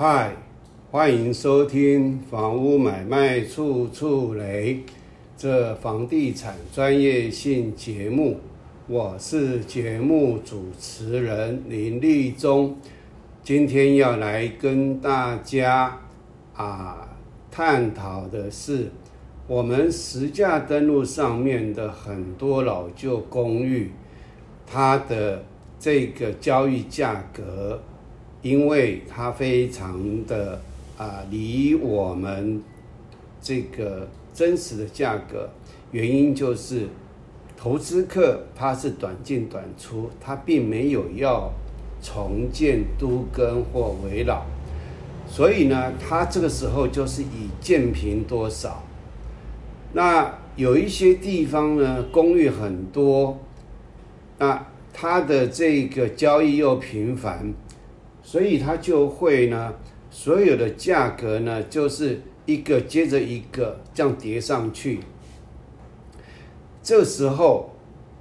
嗨，欢迎收听《房屋买卖处处雷》这房地产专业性节目。我是节目主持人林立忠，今天要来跟大家啊探讨的是我们实价登录上面的很多老旧公寓，它的这个交易价格。因为它非常的啊，离我们这个真实的价格，原因就是投资客他是短进短出，他并没有要重建都跟或围绕，所以呢，他这个时候就是以建平多少。那有一些地方呢，公寓很多，那它的这个交易又频繁。所以它就会呢，所有的价格呢，就是一个接着一个这样叠上去。这时候，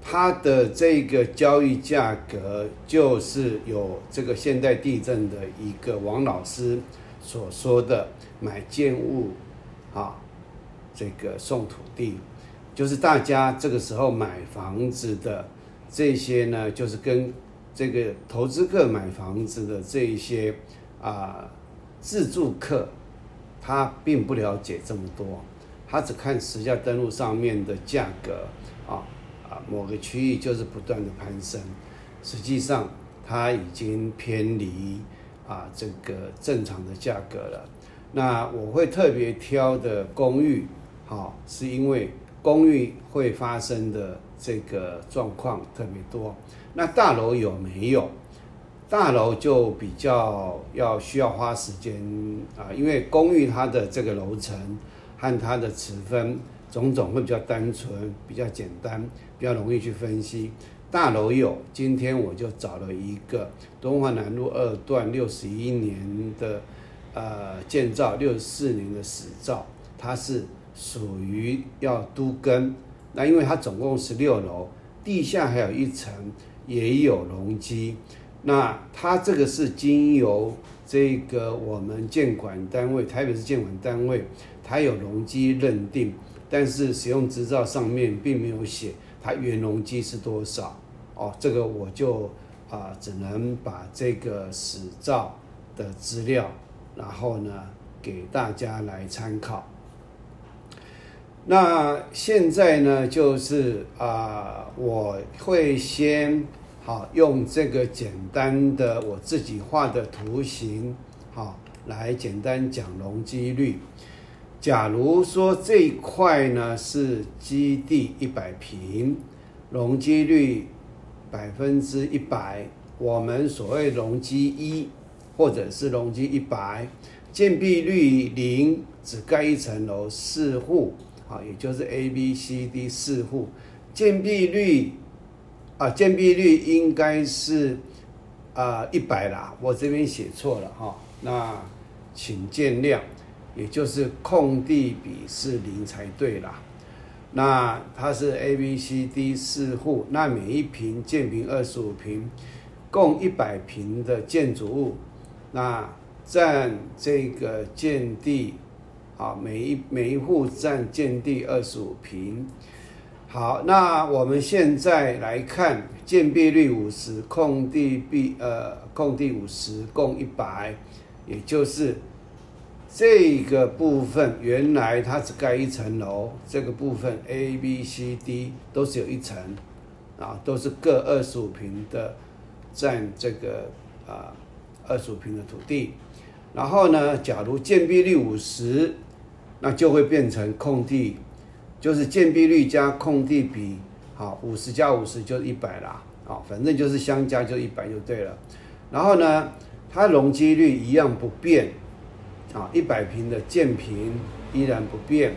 它的这个交易价格就是有这个现代地震的一个王老师所说的买建物，啊，这个送土地，就是大家这个时候买房子的这些呢，就是跟。这个投资客买房子的这一些啊自住客，他并不了解这么多，他只看实价登录上面的价格啊啊某个区域就是不断的攀升，实际上它已经偏离啊这个正常的价格了。那我会特别挑的公寓，好，是因为公寓会发生的这个状况特别多。那大楼有没有？大楼就比较要需要花时间啊，因为公寓它的这个楼层和它的尺分种种会比较单纯、比较简单、比较容易去分析。大楼有，今天我就找了一个东华南路二段六十一年的呃建造，六十四年的始造，它是属于要都更。那因为它总共十六楼，地下还有一层。也有容积，那它这个是经由这个我们建管单位，台北市建管单位，它有容积认定，但是使用执照上面并没有写它原容积是多少哦，这个我就啊只能把这个史照的资料，然后呢给大家来参考。那现在呢，就是啊，我会先好用这个简单的我自己画的图形，好来简单讲容积率。假如说这一块呢是基地一百平，容积率百分之一百，我们所谓容积一或者是容积一百，建蔽率零，只盖一层楼四户。好，也就是 A、B、C、D 四户，建蔽率啊，建蔽率应该是啊一百啦，我这边写错了哈，那请见谅，也就是空地比是零才对啦。那它是 A、B、C、D 四户，那每一平建平二十五平，共一百平的建筑物，那占这个建地。啊，每一每一户占建地二十五平。好，那我们现在来看建蔽率五十，空地壁呃空地五十，共一百，也就是这个部分原来它只盖一层楼，这个部分 A、B、C、D 都是有一层，啊，都是各二十五平的占这个啊二十五平的土地。然后呢，假如建蔽率五十。那就会变成空地，就是建蔽率加空地比，好，五十加五十就是一百啦，好，反正就是相加就一百就对了。然后呢，它容积率一样不变，啊，一百平的建平依然不变，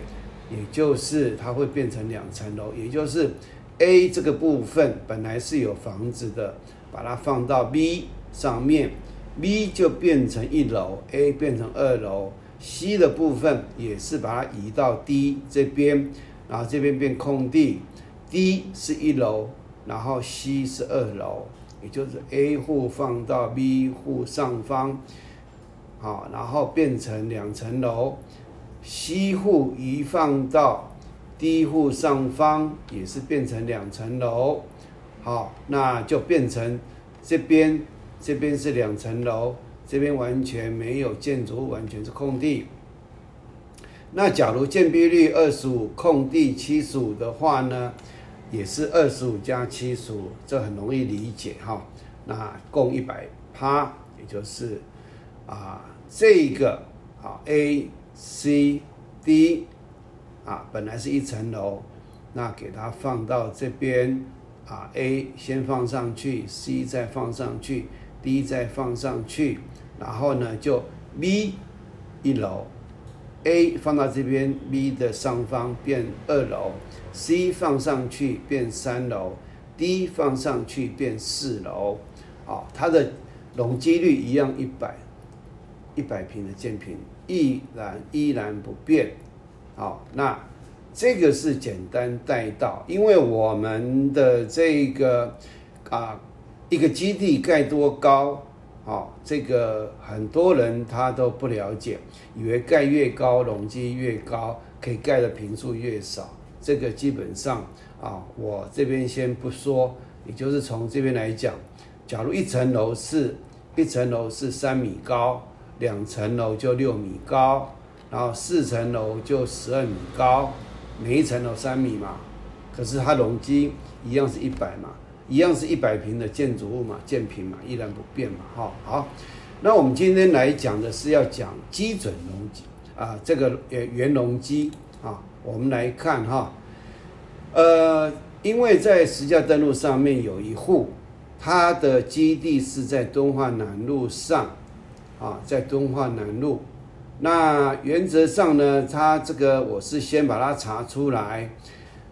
也就是它会变成两层楼，也就是 A 这个部分本来是有房子的，把它放到 B 上面，B 就变成一楼，A 变成二楼。C 的部分也是把它移到 D 这边，然后这边变空地，D 是一楼，然后 C 是二楼，也就是 A 户放到 B 户上方好，然后变成两层楼，C 户移放到 D 户上方，也是变成两层楼，好，那就变成这边这边是两层楼，这边完全没有建筑物，完全是空地。那假如建蔽率二十五，空地七十五的话呢，也是二十五加七十五，这很容易理解哈。那共一百趴，也就是啊这个啊 A、C、D 啊本来是一层楼，那给它放到这边啊 A 先放上去，C 再放上去，D 再放上去，然后呢就 B 一楼。A 放到这边，B 的上方变二楼，C 放上去变三楼，D 放上去变四楼，啊，它的容积率一样一百，一百平的建平依然依然不变，好，那这个是简单带到，因为我们的这个啊一个基地盖多高。哦，这个很多人他都不了解，以为盖越高容积越高，可以盖的平数越少。这个基本上啊，我这边先不说，也就是从这边来讲，假如一层楼是一层楼是三米高，两层楼就六米高，然后四层楼就十二米高，每一层楼三米嘛，可是它容积一样是一百嘛。一样是一百平的建筑物嘛，建平嘛，依然不变嘛，哈好。那我们今天来讲的是要讲基准容积啊，这个呃原容积啊，我们来看哈，呃，因为在实价登录上面有一户，它的基地是在敦化南路上啊，在敦化南路。那原则上呢，它这个我是先把它查出来，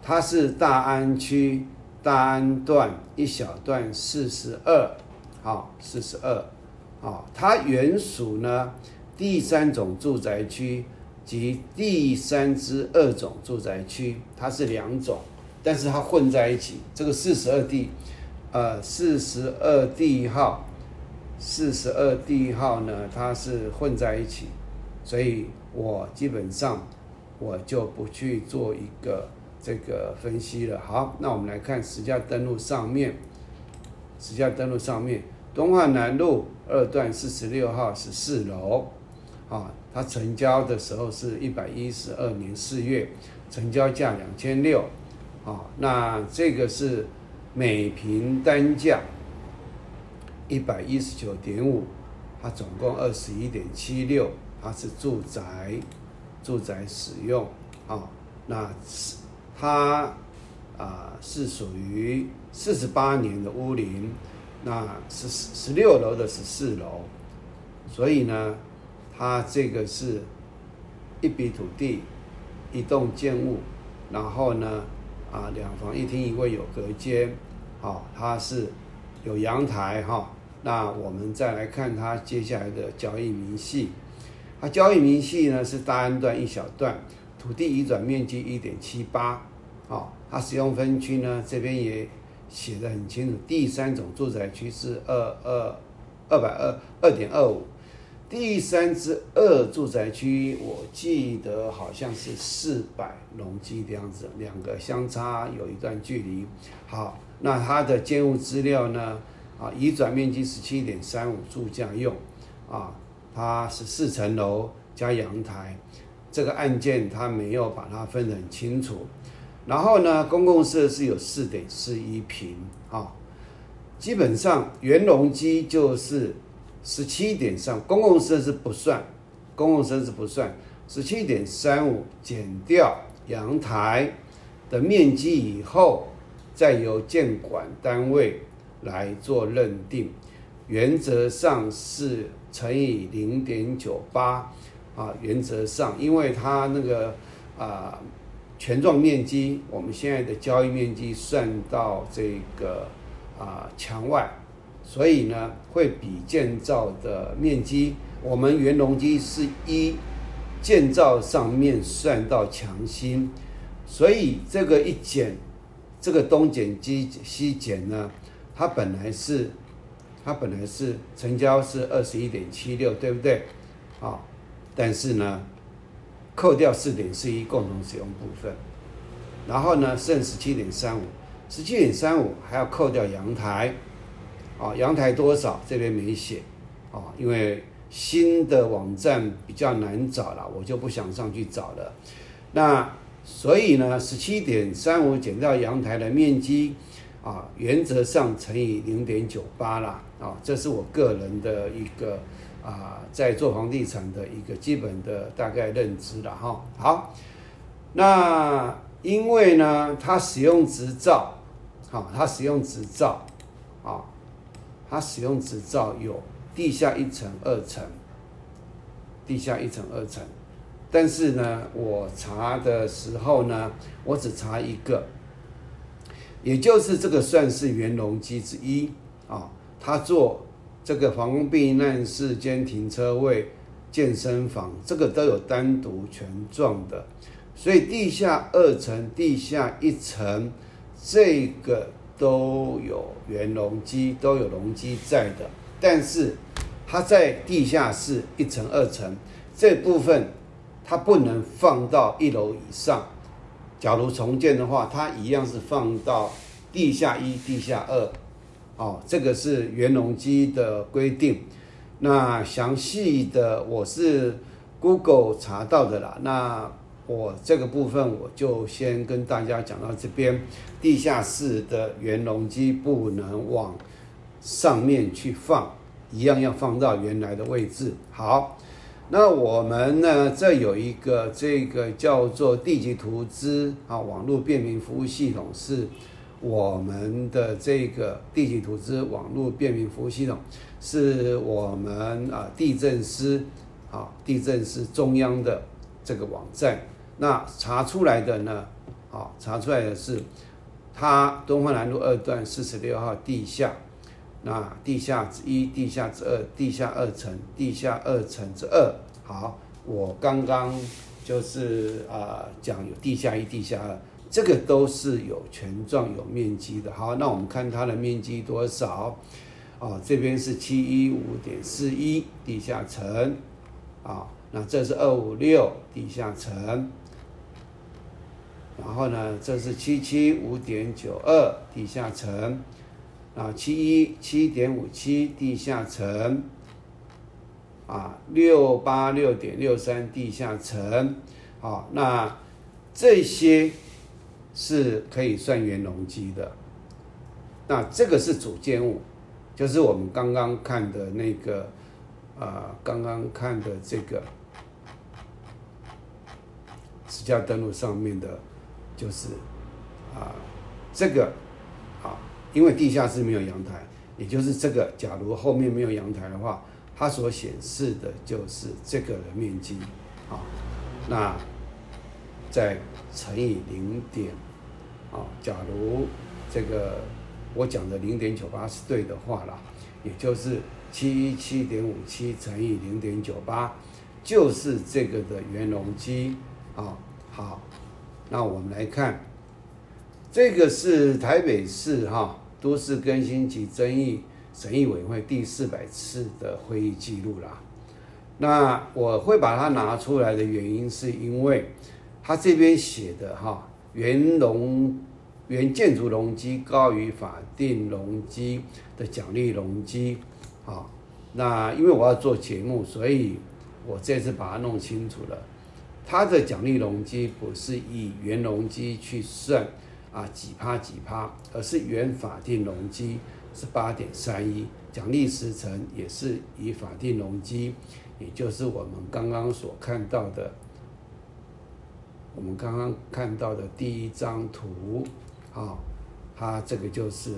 它是大安区。单段一小段四十二，好，四十二，好，它原属呢第三种住宅区及第三之二种住宅区，它是两种，但是它混在一起。这个四十二地，呃，四十二地号，四十二地号呢，它是混在一起，所以我基本上我就不去做一个。这个分析了，好，那我们来看实价登录上面，实价登录上面，东华南路二段四十六号十四楼，啊，它成交的时候是一百一十二年四月，成交价两千六，啊，那这个是每平单价一百一十九点五，它总共二十一点七六，它是住宅，住宅使用，啊，那是。它啊是属于四十八年的屋龄，那十十六楼的十四楼，所以呢，它这个是一笔土地，一栋建物，然后呢啊两房一厅一卫有隔间，好，它是有阳台哈。那我们再来看它接下来的交易明细，它交易明细呢是大安段一小段。土地移转面积一点七八，好，它使用分区呢，这边也写的很清楚。第三种住宅区是二二二百二二点二五，第三之二住宅区，我记得好像是四百容积的样子，两个相差有一段距离。好，那它的建物资料呢？啊，移转面积十七点三五，住家用，啊，它是四层楼加阳台。这个案件他没有把它分得很清楚，然后呢，公共设施有四点四一平啊，基本上原容积就是十七点三，公共设施不算，公共设施不算，十七点三五减掉阳台的面积以后，再由建管单位来做认定，原则上是乘以零点九八。啊，原则上，因为它那个啊，权状面积，我们现在的交易面积算到这个啊墙外，所以呢，会比建造的面积，我们原容积是一建造上面算到墙心，所以这个一减，这个东减西西减呢，它本来是，它本来是成交是二十一点七六，对不对？啊，但是呢，扣掉四点四一共同使用部分，然后呢剩十七点三五，十七点三五还要扣掉阳台，啊，阳台多少这边没写，啊，因为新的网站比较难找了，我就不想上去找了。那所以呢，十七点三五减掉阳台的面积。啊，原则上乘以零点九八啦，啊，这是我个人的一个啊，在做房地产的一个基本的大概认知了哈。好，那因为呢，它使用执照，好，它使用执照，啊，它使用执照有地下一层、二层，地下一层、二层，但是呢，我查的时候呢，我只查一个。也就是这个算是原容积之一啊，他做这个防空避难室兼停车位、健身房，这个都有单独权状的，所以地下二层、地下一层这个都有原容积，都有容积在的，但是它在地下室一层、二层这部分，它不能放到一楼以上。假如重建的话，它一样是放到地下一、地下二，哦，这个是原容积的规定。那详细的我是 Google 查到的啦。那我这个部分我就先跟大家讲到这边。地下室的原容积不能往上面去放，一样要放到原来的位置。好。那我们呢？这有一个这个叫做地级图资啊，网络便民服务系统是我们的这个地级图资网络便民服务系统，是我们啊地震司啊地震司中央的这个网站。那查出来的呢？啊，查出来的是它东方南路二段四十六号地下。那地下之一、地下之二、地下二层、地下二层之二，好，我刚刚就是啊讲有地下一、地下二，这个都是有权状、有面积的。好，那我们看它的面积多少？哦，这边是七一五点四一地下层，啊，那这是二五六地下层，然后呢，这是七七五点九二地下层。啊，七一七点五七地下层，啊，六八六点六三地下层，好，那这些是可以算原容积的。那这个是主建物，就是我们刚刚看的那个，啊，刚刚看的这个，实价登录上面的，就是啊，这个。啊因为地下室没有阳台，也就是这个，假如后面没有阳台的话，它所显示的就是这个的面积，啊，那再乘以零点，啊，假如这个我讲的零点九八是对的话啦，也就是七一七点五七乘以零点九八，就是这个的原容积，啊，好，那我们来看。这个是台北市哈都市更新及争议审议委员会第四百次的会议记录啦。那我会把它拿出来的原因，是因为它这边写的哈原容原建筑容积高于法定容积的奖励容积，啊，那因为我要做节目，所以我这次把它弄清楚了。它的奖励容积不是以原容积去算。啊，几趴几趴，而是原法定容积是八点三一，奖励时程也是以法定容积，也就是我们刚刚所看到的，我们刚刚看到的第一张图，啊，它这个就是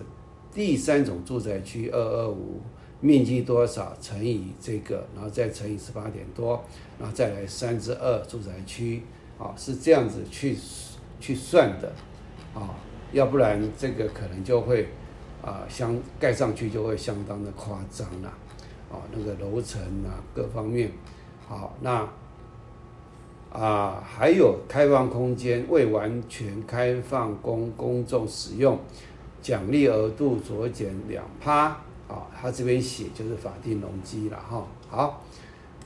第三种住宅区二二五面积多少乘以这个，然后再乘以十八点多，然后再来三之二住宅区，啊，是这样子去去算的。啊，要不然这个可能就会啊，相盖上去就会相当的夸张了，啊，那个楼层啊各方面，好，那啊还有开放空间未完全开放供公众使用，奖励额度酌减两趴，啊，他这边写就是法定容积了哈，好，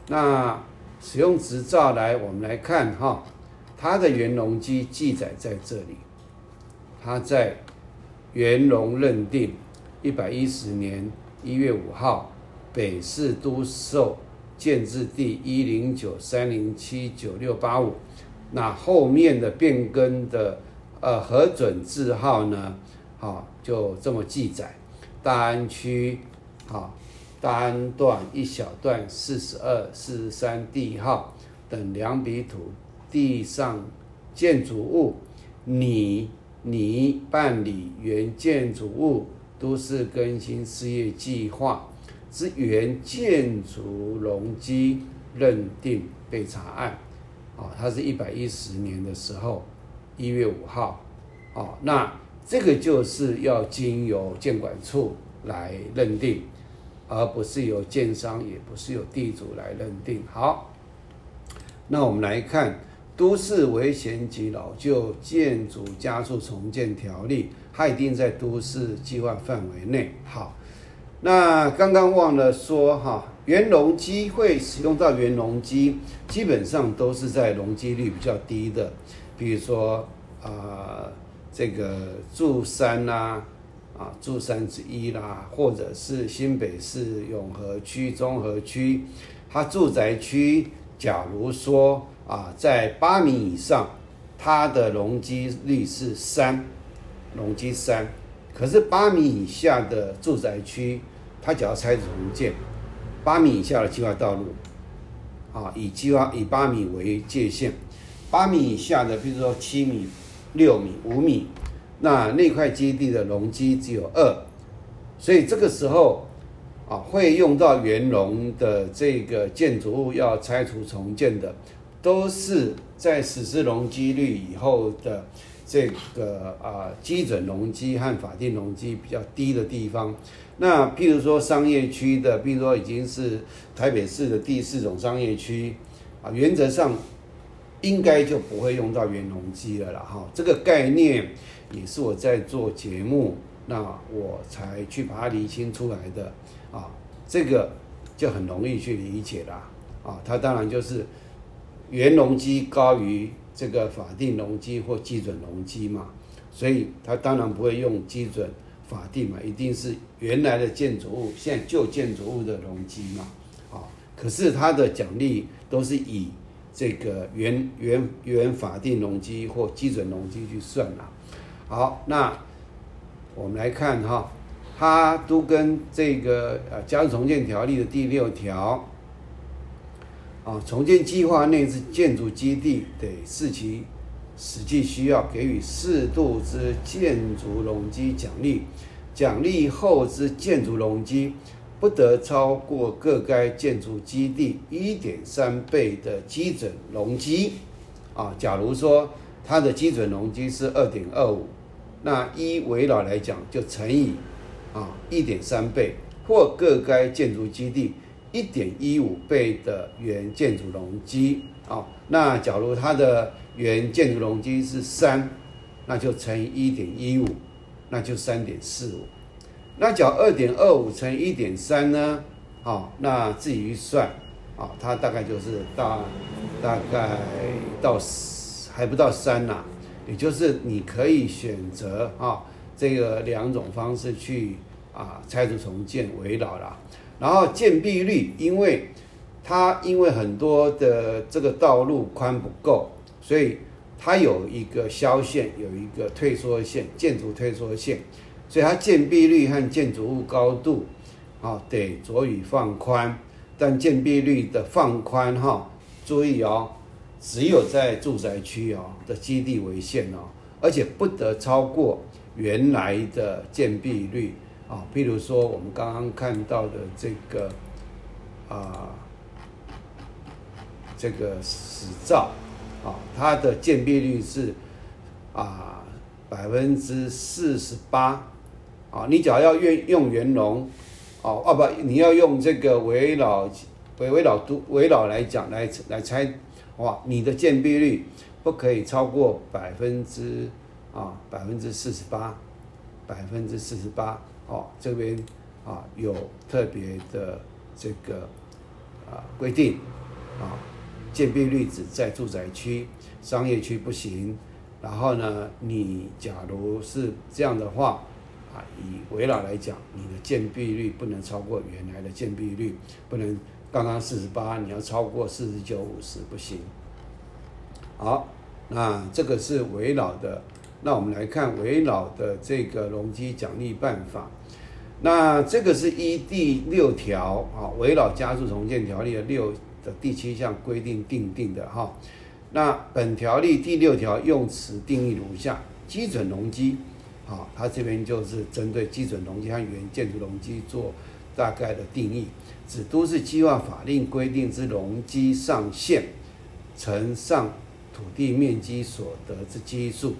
那使用执照来，我们来看哈，它的原容积记载在这里，它在元隆认定一百一十年一月五号，北市都售建制第一零九三零七九六八五，那后面的变更的呃核准字号呢，好就这么记载，大安区好。大安段一小段四十二、四十三地号等两笔土地上建筑物，拟拟办理原建筑物都市更新事业计划之原建筑容积认定被查案，啊，它是一百一十年的时候一月五号，啊，那这个就是要经由建管处来认定。而不是由建商，也不是由地主来认定。好，那我们来看《都市危险及老旧建筑加速重建条例》，它一定在都市计划范围内。好，那刚刚忘了说哈，原容积会使用到原容积，基本上都是在容积率比较低的，比如说啊，这个住山呐。啊，住山之一啦，或者是新北市永和区、中和区，它住宅区，假如说啊，在八米以上，它的容积率是三，容积三，可是八米以下的住宅区，它只要拆除重建，八米以下的计划道路，啊，以计划以八米为界限，八米以下的，比如说七米、六米、五米。那那块基地的容积只有二，所以这个时候啊，会用到原容的这个建筑物要拆除重建的，都是在实施容积率以后的这个啊基准容积和法定容积比较低的地方。那譬如说商业区的，比如说已经是台北市的第四种商业区啊，原则上应该就不会用到原容积了啦。哈，这个概念。也是我在做节目，那我才去把它理清出来的啊，这个就很容易去理解啦啊，它当然就是原容积高于这个法定容积或基准容积嘛，所以它当然不会用基准法定嘛，一定是原来的建筑物，现在旧建筑物的容积嘛啊，可是它的奖励都是以这个原原原法定容积或基准容积去算啦。好，那我们来看哈，它都跟这个呃《加重建条例》的第六条啊，重建计划内之建筑基地得视其实际需要，给予适度之建筑容积奖励，奖励后之建筑容积不得超过各该建筑基地一点三倍的基准容积啊。假如说它的基准容积是二点二五。那一围绕来讲，就乘以啊一点三倍，或各该建筑基地一点一五倍的原建筑容积啊。那假如它的原建筑容积是三，那就乘以一点一五，那就三点四五。那缴二点二五乘一点三呢？啊，那自己去算啊，它大概就是大大概到还不到三呐。也就是你可以选择啊，这个两种方式去啊拆除重建围绕啦，然后建蔽率，因为它因为很多的这个道路宽不够，所以它有一个消线，有一个退缩线，建筑退缩线，所以它建蔽率和建筑物高度啊得着以放宽，但建蔽率的放宽哈，注意哦。只有在住宅区哦的基地为限哦，而且不得超过原来的建蔽率啊。譬如说，我们刚刚看到的这个啊，这个史照啊，它的鉴别率是啊百分之四十八啊。你只要要用用圆龙哦，哦不，你要用这个围绕围围绕都围绕来讲来来猜。哇，你的鉴别率不可以超过百分之啊百分之四十八，百分之四十八哦，这边啊有特别的这个啊规定。啊，建蔽率只在住宅区，商业区不行。然后呢，你假如是这样的话，啊，以围绕来讲，你的建蔽率不能超过原来的建蔽率，不能刚刚四十八，你要超过四十九、五十不行。好，那这个是围绕的。那我们来看围绕的这个容积奖励办法。那这个是依第六条啊，围绕加速重建条例的六的第七项规定定定的哈。那本条例第六条用词定义如下：基准容积，好，它这边就是针对基准容积和原建筑容积做大概的定义，指都市计划法令规定之容积上限乘上土地面积所得之基数。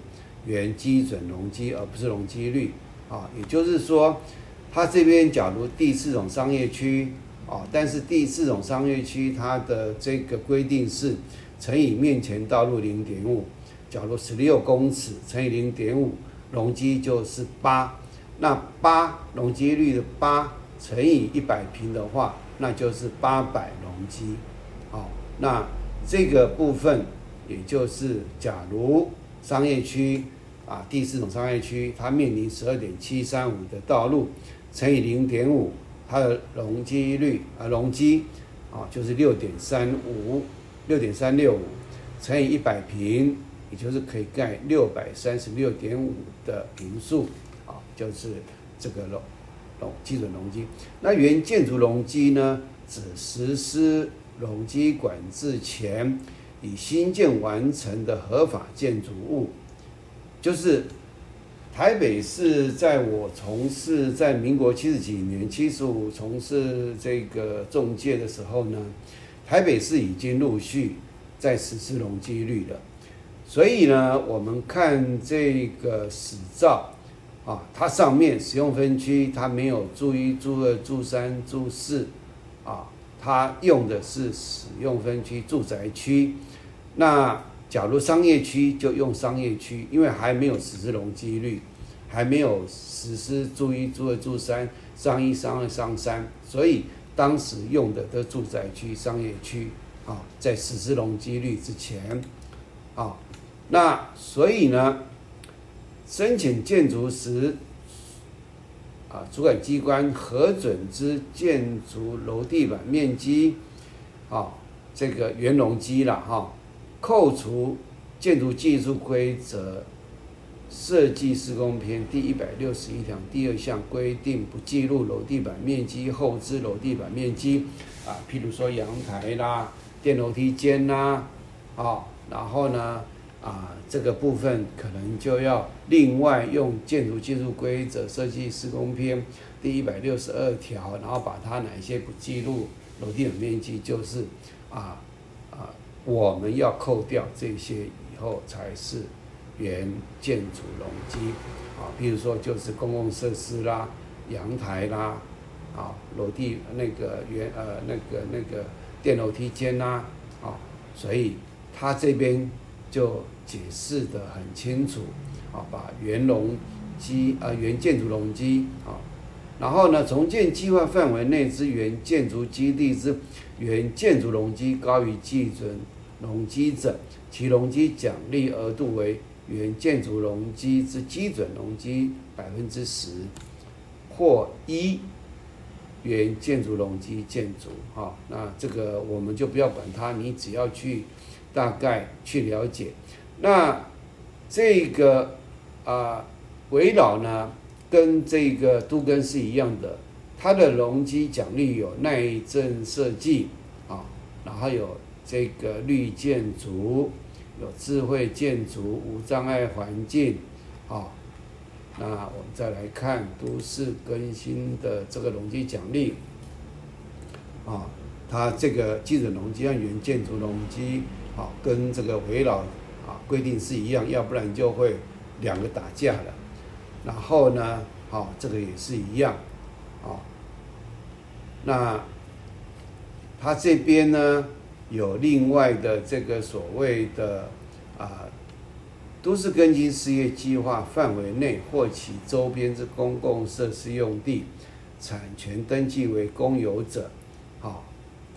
原基准容积，而不是容积率啊，也就是说，它这边假如第四种商业区啊，但是第四种商业区它的这个规定是乘以面前道路零点五，假如十六公尺乘以零点五，容积就是八，那八容积率的八乘以一百平的话，那就是八百容积，好，那这个部分也就是假如商业区。啊，第四种商业区，它面临十二点七三五的道路乘以零点五，它的容积率啊，容积啊，就是六点三五，六点三六五乘以一百平，也就是可以盖六百三十六点五的平数啊，就是这个容容基准容积。那原建筑容积呢，指实施容积管制前已新建完成的合法建筑物。就是台北市，在我从事在民国七十几年、七十五从事这个中介的时候呢，台北市已经陆续在实施容积率了。所以呢，我们看这个史照啊，它上面使用分区它没有注一、注二、注三、注四啊，它用的是使用分区住宅区，那。假如商业区就用商业区，因为还没有实施容积率，还没有实施住一、住二、住三、商一、商二、商三，所以当时用的都住宅区、商业区啊，在实施容积率之前啊，那所以呢，申请建筑时啊，主管机关核准之建筑楼地板面积啊，这个原容积了哈。扣除建筑技术规则设计施工篇第一百六十一条第二项规定，不计入楼地板面积后之楼地板面积啊，譬如说阳台啦、电楼梯间啦，啊，然后呢啊，这个部分可能就要另外用建筑技术规则设计施工篇第一百六十二条，然后把它哪一些不计入楼地板面积，就是啊。我们要扣掉这些以后，才是原建筑容积啊。比如说，就是公共设施啦、阳台啦、啊楼地那个原呃那个那个电楼梯间呐啊，所以他这边就解释的很清楚啊，把原容积啊原建筑容积啊，然后呢，重建计划范围内之原建筑基地之原建筑容积高于基准。容积者，其容积奖励额度为原建筑容积之基准容积百分之十，或一原建筑容积建筑。哈，那这个我们就不要管它，你只要去大概去了解。那这个啊，围绕呢，跟这个都根是一样的，它的容积奖励有耐震设计啊，然后有。这个绿建筑有智慧建筑、无障碍环境，啊，那我们再来看都市更新的这个容积奖励，啊，它这个基准容积和原建筑容积，啊，跟这个围绕啊规定是一样，要不然就会两个打架了。然后呢，好，这个也是一样，啊，那它这边呢？有另外的这个所谓的啊，都市更新事业计划范围内或其周边之公共设施用地，产权登记为公有者，好，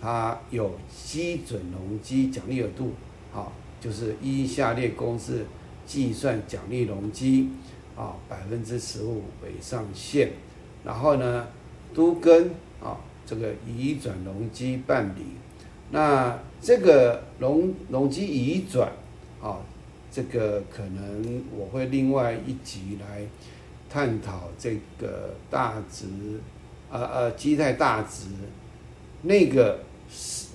它有基准容积奖励额度，好，就是依下列公式计算奖励容积，啊，百分之十五为上限，然后呢，都跟啊这个移转容积办理，那这个容容积移转，啊，这个可能我会另外一集来探讨这个大值，呃呃基态大值，那个。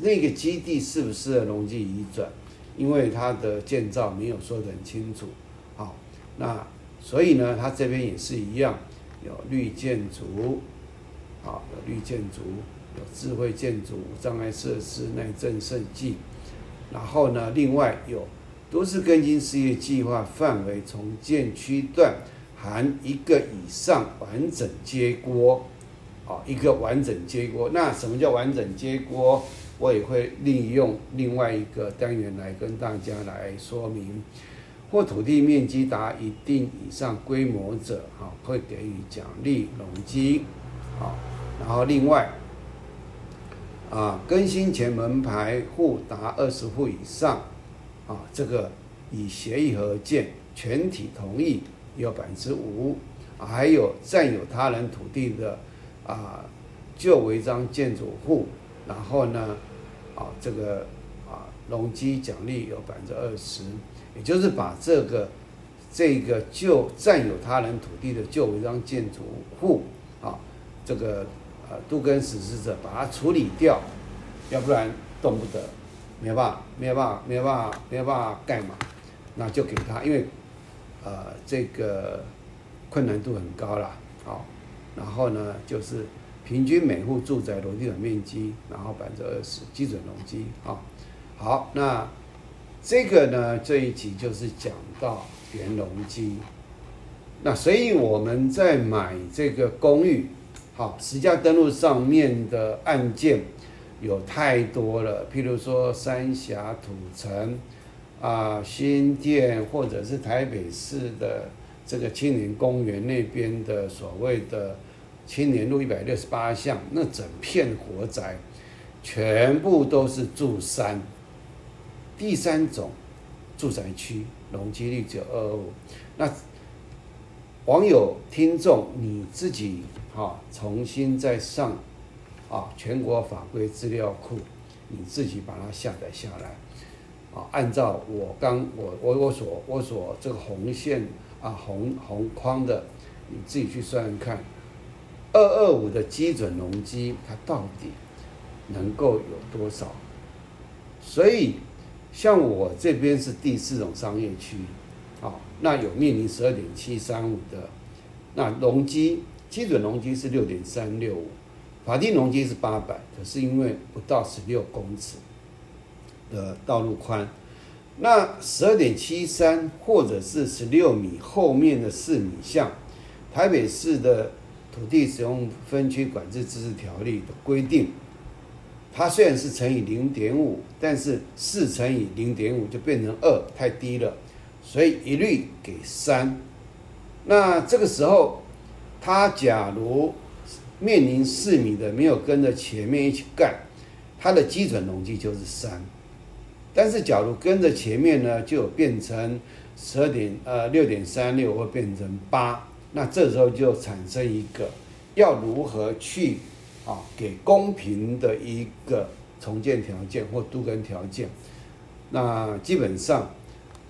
那个基地是不适合容积移转？因为它的建造没有说得很清楚，好，那所以呢，它这边也是一样，有绿建筑，好，有绿建筑，智慧建筑、无障碍设施、耐震设计，然后呢，另外有都市更新事业计划范围重建区段含一个以上完整接锅。啊，一个完整接锅，那什么叫完整接锅？我也会利用另外一个单元来跟大家来说明。或土地面积达一定以上规模者，哈，会给予奖励容积，好，然后另外，啊，更新前门牌户达二十户以上，啊，这个以协议合建，全体同意有百分之五，还有占有他人土地的。啊，旧违章建筑户，然后呢，啊，这个啊，容积奖励有百分之二十，也就是把这个这个旧占有他人土地的旧违章建筑户，啊，这个呃，都跟实施者把它处理掉，要不然动不得，没有办法，没有办法，没有办法，没有办法盖嘛，那就给他，因为呃，这个困难度很高了，好。然后呢，就是平均每户住宅楼地板面积，然后百分之二十基准容积啊。好，那这个呢，这一集就是讲到原容积。那所以我们在买这个公寓，好，实价登录上面的案件有太多了，譬如说三峡土城啊、新店，或者是台北市的。这个青年公园那边的所谓的青年路一百六十八巷，那整片活宅，全部都是住山，第三种住宅区，容积率只有二二五。那网友听众你自己哈，重新再上啊全国法规资料库，你自己把它下载下来，啊，按照我刚我我我所我所这个红线。啊，红红框的，你自己去算算看，二二五的基准容积它到底能够有多少？所以，像我这边是第四种商业区，那有面临十二点七三五的，那容积基准容积是六点三六五，法定容积是八百，可是因为不到十六公尺的道路宽。那十二点七三或者是十六米后面的四米巷，台北市的土地使用分区管制自治条例的规定，它虽然是乘以零点五，但是四乘以零点五就变成二，太低了，所以一律给三。那这个时候，他假如面临四米的没有跟着前面一起干，它的基准容积就是三。但是，假如跟着前面呢，就变成十二点呃六点三六，会变成八，那这时候就产生一个要如何去啊给公平的一个重建条件或都跟条件。那基本上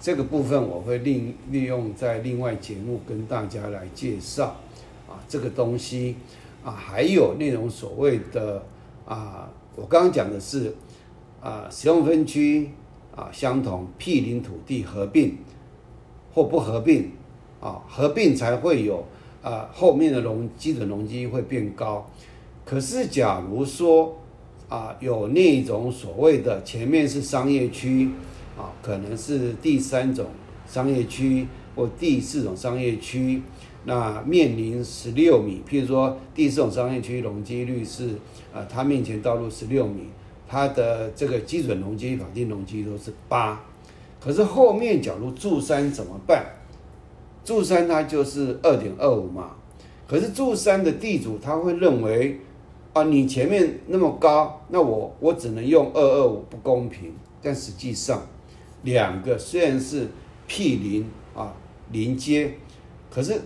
这个部分我会利利用在另外节目跟大家来介绍啊这个东西啊，还有那种所谓的啊，我刚刚讲的是。啊，使用分区啊相同，毗邻土地合并或不合并啊，合并才会有啊后面的容基准容积会变高。可是假如说啊有那种所谓的前面是商业区啊，可能是第三种商业区或第四种商业区，那面临十六米，譬如说第四种商业区容积率是啊，它面前道路十六米。它的这个基准容积、法定容积都是八，可是后面假如住山怎么办？住山它就是二点二五嘛，可是住山的地主他会认为啊，你前面那么高，那我我只能用二二五，不公平。但实际上，两个虽然是毗邻啊临接，可是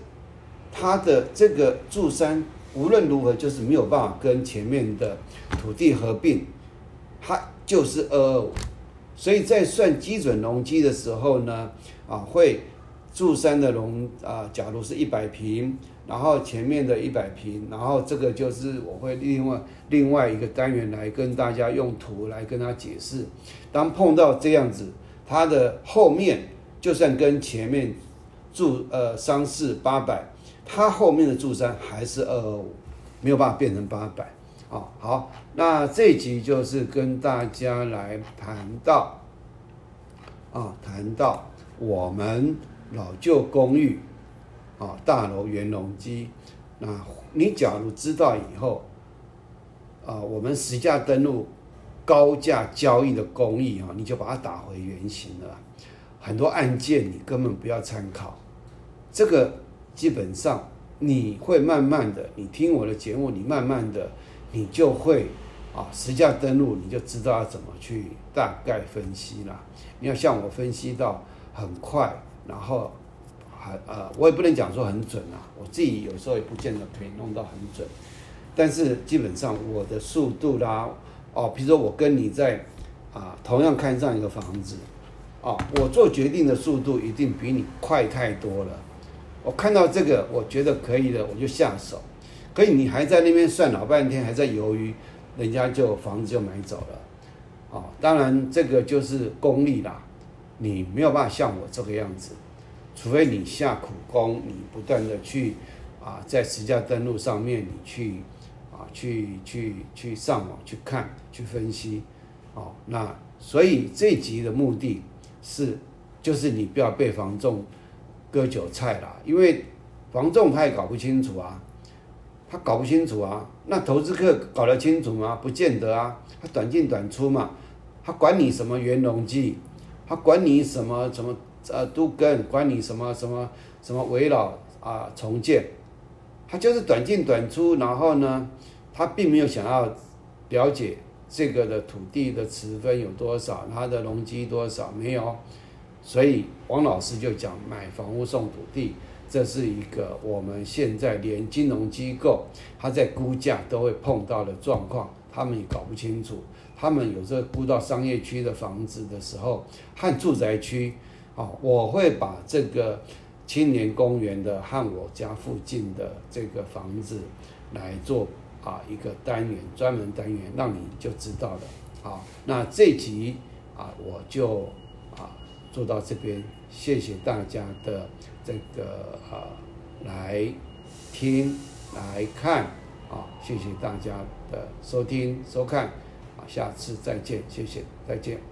它的这个柱山无论如何就是没有办法跟前面的土地合并，它就是二二五。所以在算基准容积的时候呢，啊，会柱山的容啊，假如是一百平，然后前面的一百平，然后这个就是我会另外另外一个单元来跟大家用图来跟他解释。当碰到这样子，它的后面就算跟前面柱呃商是八百，它后面的柱山还是二二五，没有办法变成八百。啊，好，那这一集就是跟大家来谈到，啊，谈到我们老旧公寓，啊，大楼原容积，那你假如知道以后，啊，我们实价登录高价交易的工艺啊，你就把它打回原形了，很多案件你根本不要参考，这个基本上你会慢慢的，你听我的节目，你慢慢的。你就会啊，实价登录，你就知道要怎么去大概分析了。你要像我分析到很快，然后还呃，我也不能讲说很准啊，我自己有时候也不见得可以弄到很准。但是基本上我的速度啦，哦，比如说我跟你在啊同样看上一个房子，哦，我做决定的速度一定比你快太多了。我看到这个，我觉得可以的，我就下手。可以你还在那边算老半天，还在犹豫，人家就房子就买走了，哦，当然这个就是功力啦，你没有办法像我这个样子，除非你下苦功，你不断的去啊，在实价登录上面你去，去去去上网去看去分析，哦，那所以这集的目的是，就是你不要被房仲割韭菜啦，因为房仲他也搞不清楚啊。他搞不清楚啊，那投资客搞得清楚吗？不见得啊，他短进短出嘛，他管你什么元隆记，他管你什么什么呃都跟，管你什么什么什么围绕啊重建，他就是短进短出，然后呢，他并没有想要了解这个的土地的持分有多少，它的容积多少没有，所以王老师就讲买房屋送土地。这是一个我们现在连金融机构他在估价都会碰到的状况，他们也搞不清楚。他们有时候估到商业区的房子的时候和住宅区，啊，我会把这个青年公园的和我家附近的这个房子来做啊一个单元，专门单元，让你就知道了。好，那这集啊我就啊做到这边，谢谢大家的。这个啊，来听来看啊，谢谢大家的收听收看啊，下次再见，谢谢，再见。